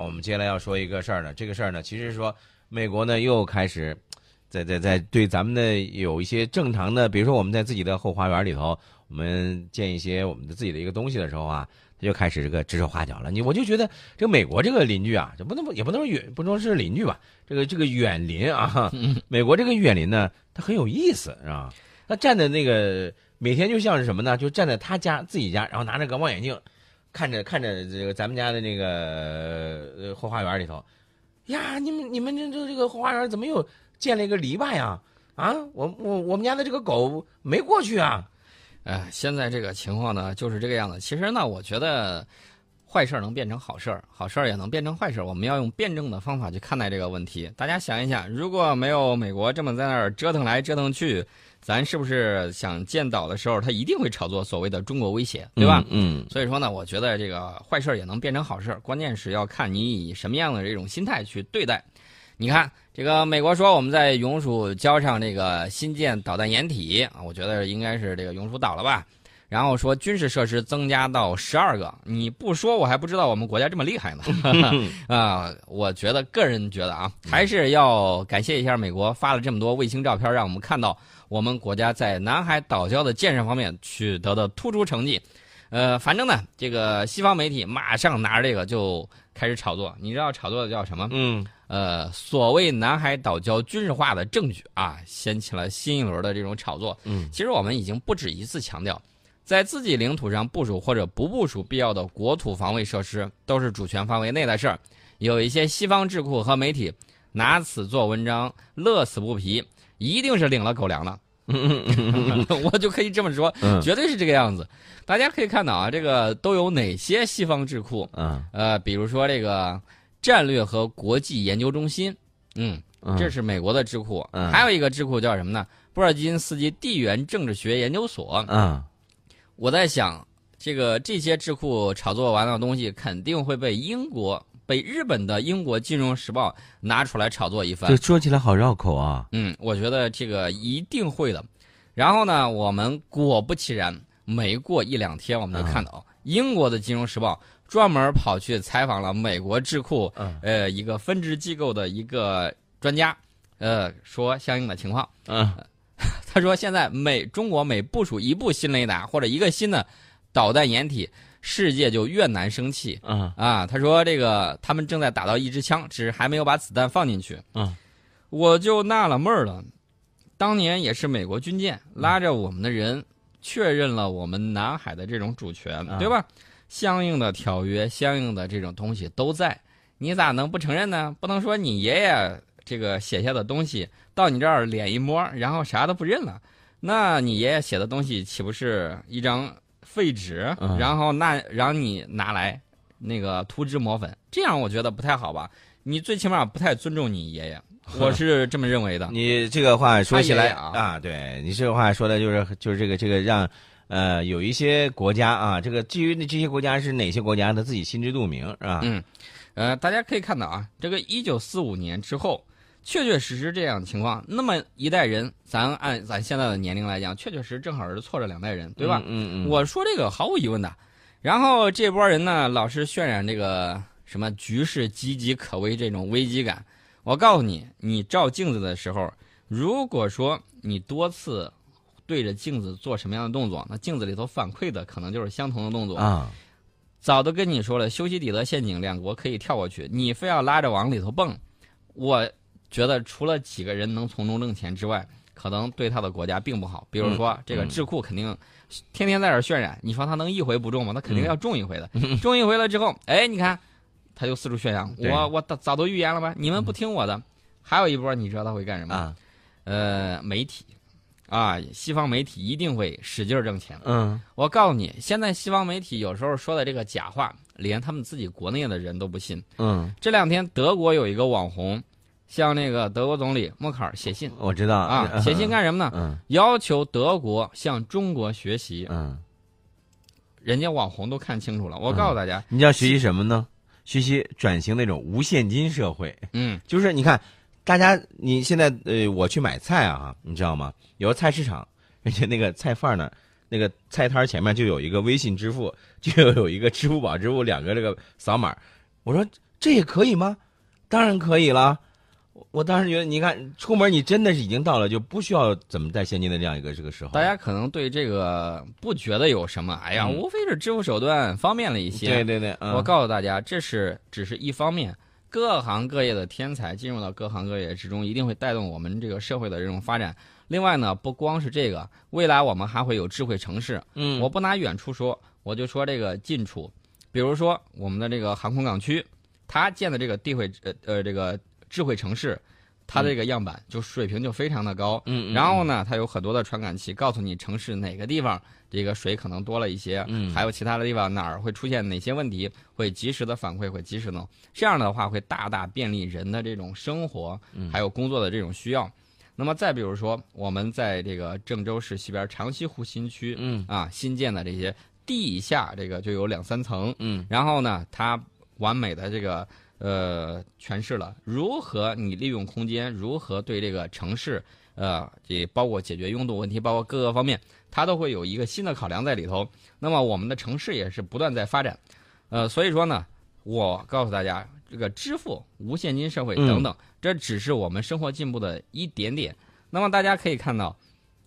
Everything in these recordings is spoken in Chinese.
我们接下来要说一个事儿呢，这个事儿呢，其实是说美国呢又开始在在在对咱们的有一些正常的，比如说我们在自己的后花园里头，我们建一些我们的自己的一个东西的时候啊，他就开始这个指手画脚了。你我就觉得这个美国这个邻居啊，这不能也不能说远，不能说是邻居吧，这个这个远邻啊，美国这个远邻呢，他很有意思，是吧？他站在那个每天就像是什么呢？就站在他家自己家，然后拿着个望远镜。看着看着这个咱们家的那个后花园里头，呀，你们你们这这这个后花园怎么又建了一个篱笆呀？啊，我我我们家的这个狗没过去啊！哎，现在这个情况呢就是这个样子。其实呢，我觉得坏事能变成好事好事也能变成坏事我们要用辩证的方法去看待这个问题。大家想一想，如果没有美国这么在那儿折腾来折腾去。咱是不是想建岛的时候，他一定会炒作所谓的中国威胁，对吧？嗯。所以说呢，我觉得这个坏事也能变成好事，关键是要看你以什么样的这种心态去对待。你看，这个美国说我们在永暑礁上这个新建导弹掩体啊，我觉得应该是这个永暑岛了吧？然后说军事设施增加到十二个，你不说我还不知道我们国家这么厉害呢。啊，我觉得个人觉得啊，还是要感谢一下美国发了这么多卫星照片，让我们看到。我们国家在南海岛礁的建设方面取得的突出成绩，呃，反正呢，这个西方媒体马上拿着这个就开始炒作。你知道炒作的叫什么？嗯，呃，所谓南海岛礁军事化的证据啊，掀起了新一轮的这种炒作。嗯，其实我们已经不止一次强调，在自己领土上部署或者不部署必要的国土防卫设施，都是主权范围内的事儿。有一些西方智库和媒体拿此做文章，乐此不疲。一定是领了狗粮的，我就可以这么说，绝对是这个样子。大家可以看到啊，这个都有哪些西方智库？嗯，呃，比如说这个战略和国际研究中心，嗯，这是美国的智库。还有一个智库叫什么呢？布尔津斯基地缘政治学研究所。嗯，我在想，这个这些智库炒作完的东西，肯定会被英国。被日本的《英国金融时报》拿出来炒作一番，这说起来好绕口啊。嗯，我觉得这个一定会的。然后呢，我们果不其然，没过一两天，我们就看到英国的《金融时报》专门跑去采访了美国智库呃一个分支机构的一个专家，呃，说相应的情况。嗯，他说现在每中国每部署一部新雷达或者一个新的导弹掩体。世界就越难生气。嗯啊，他说这个他们正在打到一支枪，只是还没有把子弹放进去。嗯，我就纳了闷了。当年也是美国军舰拉着我们的人，确认了我们南海的这种主权，对吧？相应的条约、相应的这种东西都在，你咋能不承认呢？不能说你爷爷这个写下的东西到你这儿脸一摸，然后啥都不认了，那你爷爷写的东西岂不是一张？废纸，然后那让你拿来那个涂脂抹粉，这样我觉得不太好吧？你最起码不太尊重你爷爷，我是这么认为的。你这个话说起来啊，对你这个话说的就是就是这个这个让呃有一些国家啊，这个至于这些国家是哪些国家，他自己心知肚明，是吧？嗯，呃，大家可以看到啊，这个一九四五年之后。确确实实这样的情况，那么一代人，咱按咱现在的年龄来讲，确确实正好是错着两代人，对吧？嗯嗯。我说这个毫无疑问的。然后这波人呢，老是渲染这个什么局势岌岌可危这种危机感。我告诉你，你照镜子的时候，如果说你多次对着镜子做什么样的动作，那镜子里头反馈的可能就是相同的动作啊。早都跟你说了，修昔底德陷阱，两国可以跳过去，你非要拉着往里头蹦，我。觉得除了几个人能从中挣钱之外，可能对他的国家并不好。比如说，这个智库肯定天天在这渲染，你说他能一回不中吗？他肯定要中一回的。中一回了之后，哎，你看，他就四处宣扬，我我早都预言了吧？你们不听我的。还有一波，你知道他会干什么？呃，媒体啊，西方媒体一定会使劲挣钱。嗯，我告诉你，现在西方媒体有时候说的这个假话，连他们自己国内的人都不信。嗯，这两天德国有一个网红。向那个德国总理默克尔写信，我知道啊，写信干什么呢？嗯，要求德国向中国学习。嗯，人家网红都看清楚了。我告诉大家，你要学习什么呢？学习转型那种无现金社会。嗯，就是你看，大家你现在呃，我去买菜啊，你知道吗？有个菜市场，而且那个菜贩呢，那个菜摊前面就有一个微信支付，就有一个支付宝支付两个这个扫码。我说。这也可以吗？当然可以了。我我当时觉得，你看出门你真的是已经到了，就不需要怎么带现金的这样一个这个时候。大家可能对这个不觉得有什么，哎呀，嗯无非是支付手段方便了一些。对对对，嗯、我告诉大家，这是只是一方面，各行各业的天才进入到各行各业之中，一定会带动我们这个社会的这种发展。另外呢，不光是这个，未来我们还会有智慧城市。嗯，我不拿远处说，我就说这个近处，比如说我们的这个航空港区，它建的这个地会呃呃这个智慧城市，它这个样板就水平就非常的高。嗯，嗯然后呢，它有很多的传感器，告诉你城市哪个地方这个水可能多了一些，嗯。还有其他的地方哪儿会出现哪些问题，会及时的反馈，会及时弄。这样的话会大大便利人的这种生活，嗯。还有工作的这种需要。那么再比如说，我们在这个郑州市西边长西湖新区，嗯。啊，新建的这些地下这个就有两三层，嗯。然后呢，它完美的这个呃诠释了如何你利用空间，如何对这个城市呃，也包括解决拥堵问题，包括各个方面，它都会有一个新的考量在里头。那么我们的城市也是不断在发展，呃，所以说呢，我告诉大家，这个支付、无现金社会等等，这只是我们生活进步的一点点。那么大家可以看到，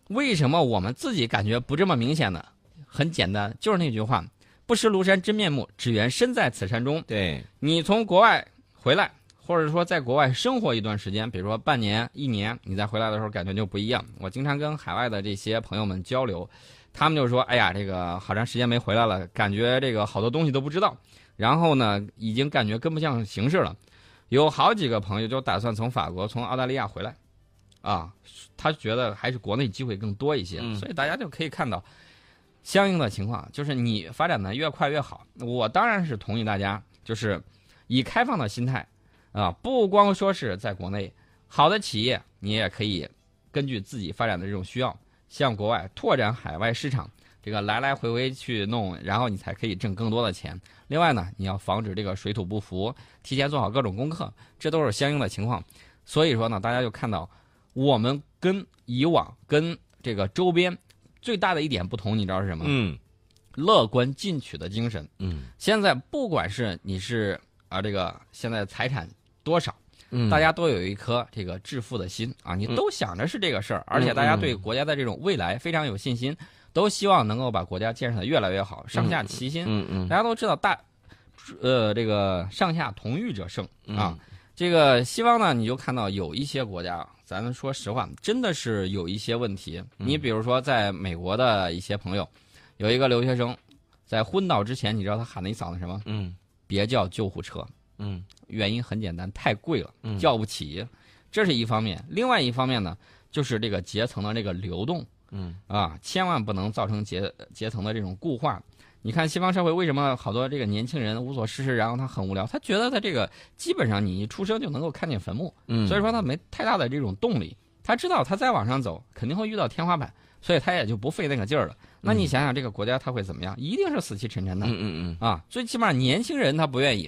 为什么我们自己感觉不这么明显呢？很简单，就是那句话：不识庐山真面目，只缘身在此山中。对，你从国外回来，或者说在国外生活一段时间，比如说半年、一年，你再回来的时候感觉就不一样。我经常跟海外的这些朋友们交流，他们就说：“哎呀，这个好长时间没回来了，感觉这个好多东西都不知道，然后呢，已经感觉跟不上形势了。”有好几个朋友就打算从法国、从澳大利亚回来，啊，他觉得还是国内机会更多一些，嗯所以大家就可以看到。相应的情况就是你发展的越快越好。我当然是同意大家，就是以开放的心态啊，不光说是在国内，好的企业你也可以根据自己发展的这种需要，向国外拓展海外市场。这个来来回回去弄，然后你才可以挣更多的钱。另外呢，你要防止这个水土不服，提前做好各种功课，这都是相应的情况。所以说呢，大家就看到我们跟以往跟这个周边最大的一点不同，你知道是什么？嗯乐观进取的精神。嗯现在不管是你是啊这个现在财产多少，嗯，大家都有一颗这个致富的心啊，你嗯都想着是这个事儿，而且大家对国家的这种未来非常有信心，都希望能够把国家建设的越来越好，上下齐心。嗯嗯大家都知道大，呃，这个上下同欲者胜嗯啊。这个西方呢，你就看到有一些国家，咱们说实话，真的是有一些问题。嗯你比如说，在美国的一些朋友，有一个留学生，在昏倒之前，你知道他喊了一嗓子什么？嗯别叫救护车。嗯原因很简单，太贵了，嗯叫不起。这是一方面，另外一方面呢，就是这个阶层的这个流动嗯啊，千万不能造成阶阶层的这种固化。你看西方社会为什么好多这个年轻人无所事事，然后他很无聊，他觉得他这个基本上你一出生就能够看见坟墓，嗯，所以说他没太大的这种动力。他知道他再往上走肯定会遇到天花板，所以他也就不费那个劲儿了。那你想想这个国家他会怎么样？一定是死气沉沉的。嗯嗯嗯啊，最起码年轻人他不愿意。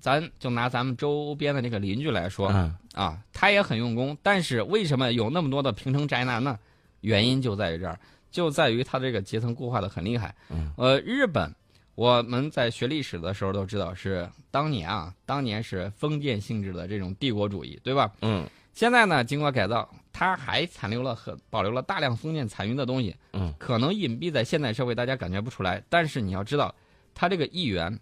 咱就拿咱们周边的这个邻居来说、嗯啊，他也很用功，但是为什么有那么多的平城宅男呢？原因就在于这儿，就在于它这个阶层固化的很厉害。嗯，呃，日本我们在学历史的时候都知道是当年啊，当年是封建性质的这种帝国主义，对吧？嗯现在呢，经过改造，它还残留了很保留了大量封建残余的东西，嗯，可能隐蔽在现代社会，大家感觉不出来。但是你要知道，他这个议员，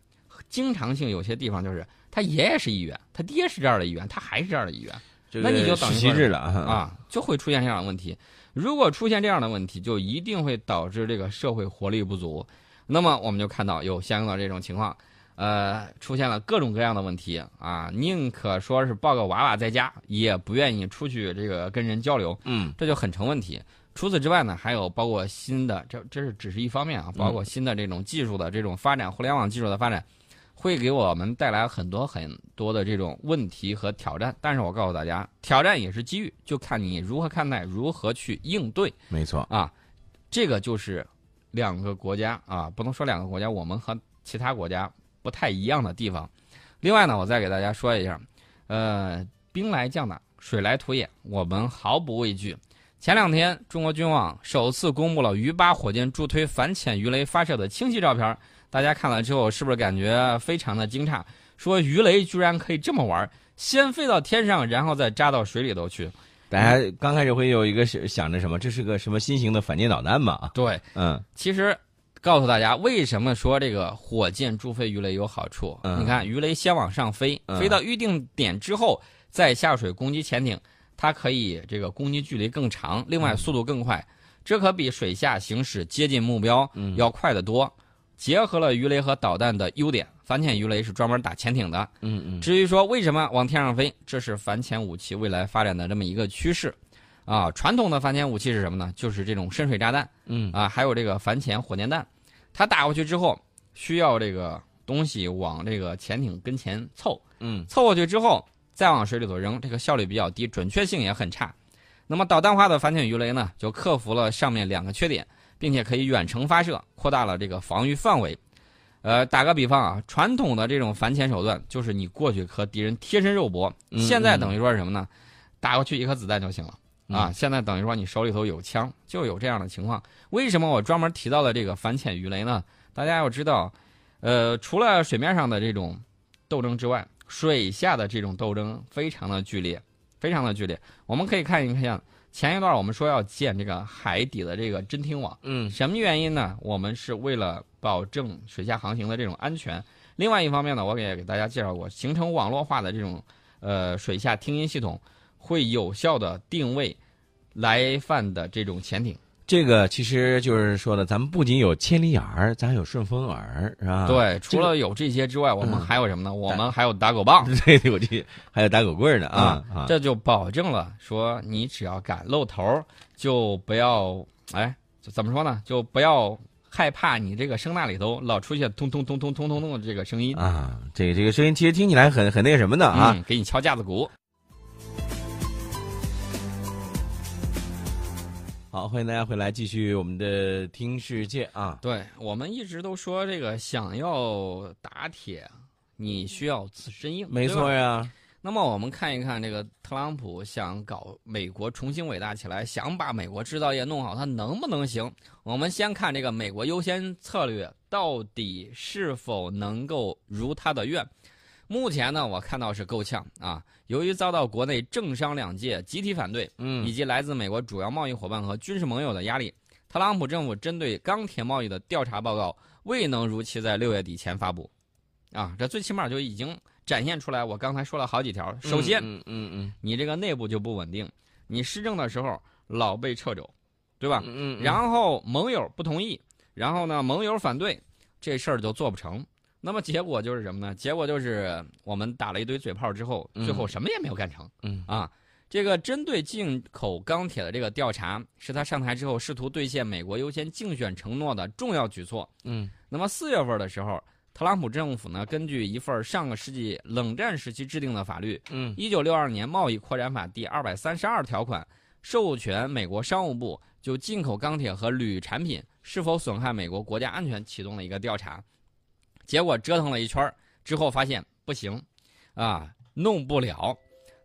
经常性有些地方就是他爷爷是议员，他爹是这儿的议员，他还是这儿的议员这那你就等于世袭说制了啊啊，就会出现这样的问题。如果出现这样的问题，就一定会导致这个社会活力不足。那么我们就看到有相应的这种情况，呃，出现了各种各样的问题啊，宁可说是抱个娃娃在家，也不愿意出去这个跟人交流，嗯这就很成问题。除此之外呢，还有包括新的，这这是只是一方面啊，包括新的这种技术的这种发展，互联网技术的发展，会给我们带来很多很多的这种问题和挑战。但是我告诉大家，挑战也是机遇，就看你如何看待，如何去应对没错，啊。这个就是两个国家啊，不能说两个国家，我们和其他国家不太一样的地方。另外呢，我再给大家说一下，呃，兵来将挡，水来土掩，我们毫不畏惧。前两天，中国军网首次公布了鱼八火箭助推反潜鱼雷发射的清晰照片，大家看了之后是不是感觉非常的惊诧？说鱼雷居然可以这么玩，先飞到天上，然后再扎到水里头去。大家刚开始会有一个想着什么，这是个什么新型的反舰导弹嘛？对，嗯，其实告诉大家为什么说这个火箭助飞鱼雷有好处。嗯你看，鱼雷先往上飞，嗯飞到预定点之后再下水攻击潜艇，它可以这个攻击距离更长，另嗯外速度更快，这可比水下行驶接近目标嗯要快得多。结合了鱼雷和导弹的优点，反潜鱼雷是专门打潜艇的。嗯嗯至于说为什么往天上飞，这是反潜武器未来发展的这么一个趋势。啊，传统的反潜武器是什么呢？就是这种深水炸弹嗯啊，还有这个反潜火箭弹。它打过去之后，需要这个东西往这个潜艇跟前凑，嗯凑过去之后再往水里头扔，这个效率比较低，准确性也很差。那么导弹化的反潜鱼雷呢，就克服了上面两个缺点，并且可以远程发射，扩大了这个防御范围。呃，打个比方啊，传统的这种反潜手段就是你过去和敌人贴身肉搏，嗯现在等于说是什么呢？打过去一颗子弹就行了啊！嗯现在等于说你手里头有枪，就有这样的情况。为什么我专门提到了这个反潜鱼雷呢？大家要知道，呃，除了水面上的这种斗争之外，水下的这种斗争非常的剧烈，非常的剧烈。我们可以看一看，前一段我们说要建这个海底的这个侦听网，嗯什么原因呢？我们是为了保证水下航行的这种安全。另外一方面呢，我也给大家介绍过，形成网络化的这种呃水下听音系统，会有效的定位来犯的这种潜艇。这个其实就是说的，咱们不仅有千里眼儿，咱还有顺风耳，是吧？对，除了有这些之外，我们嗯还有什么呢？我们还有打狗棒。对 对，我这还有打狗棍儿呢啊啊！这就保证了说你只要敢露头，就不要哎，怎么说呢？就不要害怕你这个声呐里头老出现通通通通通通通的这个声音啊，这个这个声音其实听起来很很那个什么的啊。嗯，给你敲架子鼓。好，欢迎大家回来继续我们的听世界啊。对我们一直都说这个想要打铁，你需要自身硬，没错呀，那么我们看一看这个特朗普想搞美国重新伟大起来，想把美国制造业弄好，他能不能行？我们先看这个美国优先策略到底是否能够如他的愿。目前呢，我看到是够呛啊。由于遭到国内政商两界集体反对，嗯以及来自美国主要贸易伙伴和军事盟友的压力，特朗普政府针对钢铁贸易的调查报告未能如期在六月底前发布。啊，这最起码就已经展现出来。我刚才说了好几条，首先，嗯嗯嗯你这个内部就不稳定，你施政的时候老被撤肘，对吧？嗯嗯，然后盟友不同意，然后呢盟友反对，这事儿就做不成。那么结果就是什么呢？结果就是我们打了一堆嘴炮之后，嗯最后什么也没有干成。嗯啊，这个针对进口钢铁的这个调查，是他上台之后试图兑现美国优先竞选承诺的重要举措。嗯那么四月份的时候，特朗普政府呢，根据一份上个世纪冷战时期制定的法律嗯《一九六二年贸易扩展法》第二百三十二条款，授权美国商务部就进口钢铁和铝产品是否损害美国国家安全启动了一个调查。结果折腾了一圈儿之后，发现不行，啊，弄不了。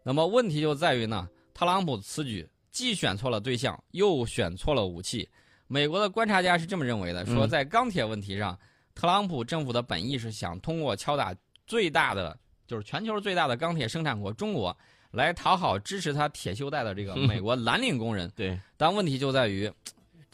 那么问题就在于呢，特朗普此举既选错了对象，又选错了武器。美国的观察家是这么认为的，说嗯在钢铁问题上，特朗普政府的本意是想通过敲打最大的，就是全球最大的钢铁生产国中国，来讨好支持他铁锈带的这个美国蓝领工人。对，但问题就在于，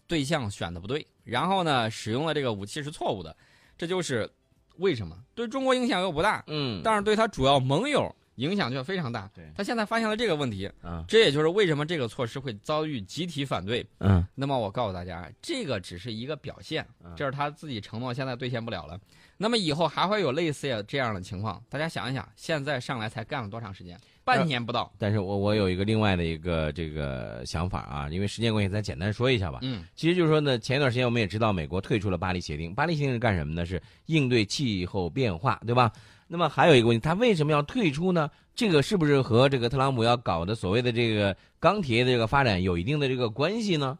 对象选的不对，然后呢，使用的这个武器是错误的，这就是为什么？对中国影响又不大，嗯。但是对他主要盟友影响却非常大。对他现在发现了这个问题，啊这也就是为什么这个措施会遭遇集体反对。嗯那么我告诉大家，这个只是一个表现嗯，这是他自己承诺，现在兑现不了了。那么以后还会有类似这样的情况，大家想一想，现在上来才干了多长时间？半年不到。但是我我有一个另外的一个这个想法啊，因为时间关系，咱简单说一下吧。嗯，其实就是说呢，前一段时间我们也知道，美国退出了巴黎协定。巴黎协定是干什么呢？是应对气候变化，对吧？那么还有一个问题，他为什么要退出呢？这个是不是和这个特朗普要搞的所谓的这个钢铁的这个发展有一定的这个关系呢？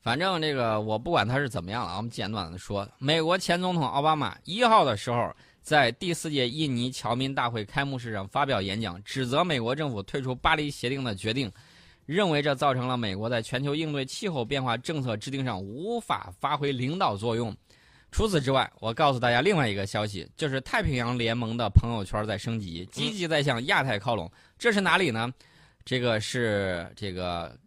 反正这个我不管他是怎么样了，我们简短的说，美国前总统奥巴马一号的时候，在第四届印尼侨民大会开幕式上发表演讲，指责美国政府退出巴黎协定的决定，认为这造成了美国在全球应对气候变化政策制定上无法发挥领导作用。除此之外，我告诉大家另外一个消息，就是太平洋联盟的朋友圈在升级，积极在向亚太靠拢。这是哪里呢？这个是这个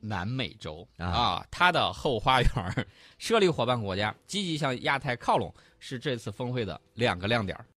南美洲啊啊，它的后花园儿设立伙伴国家，积极向亚太靠拢，是这次峰会的两个亮点儿。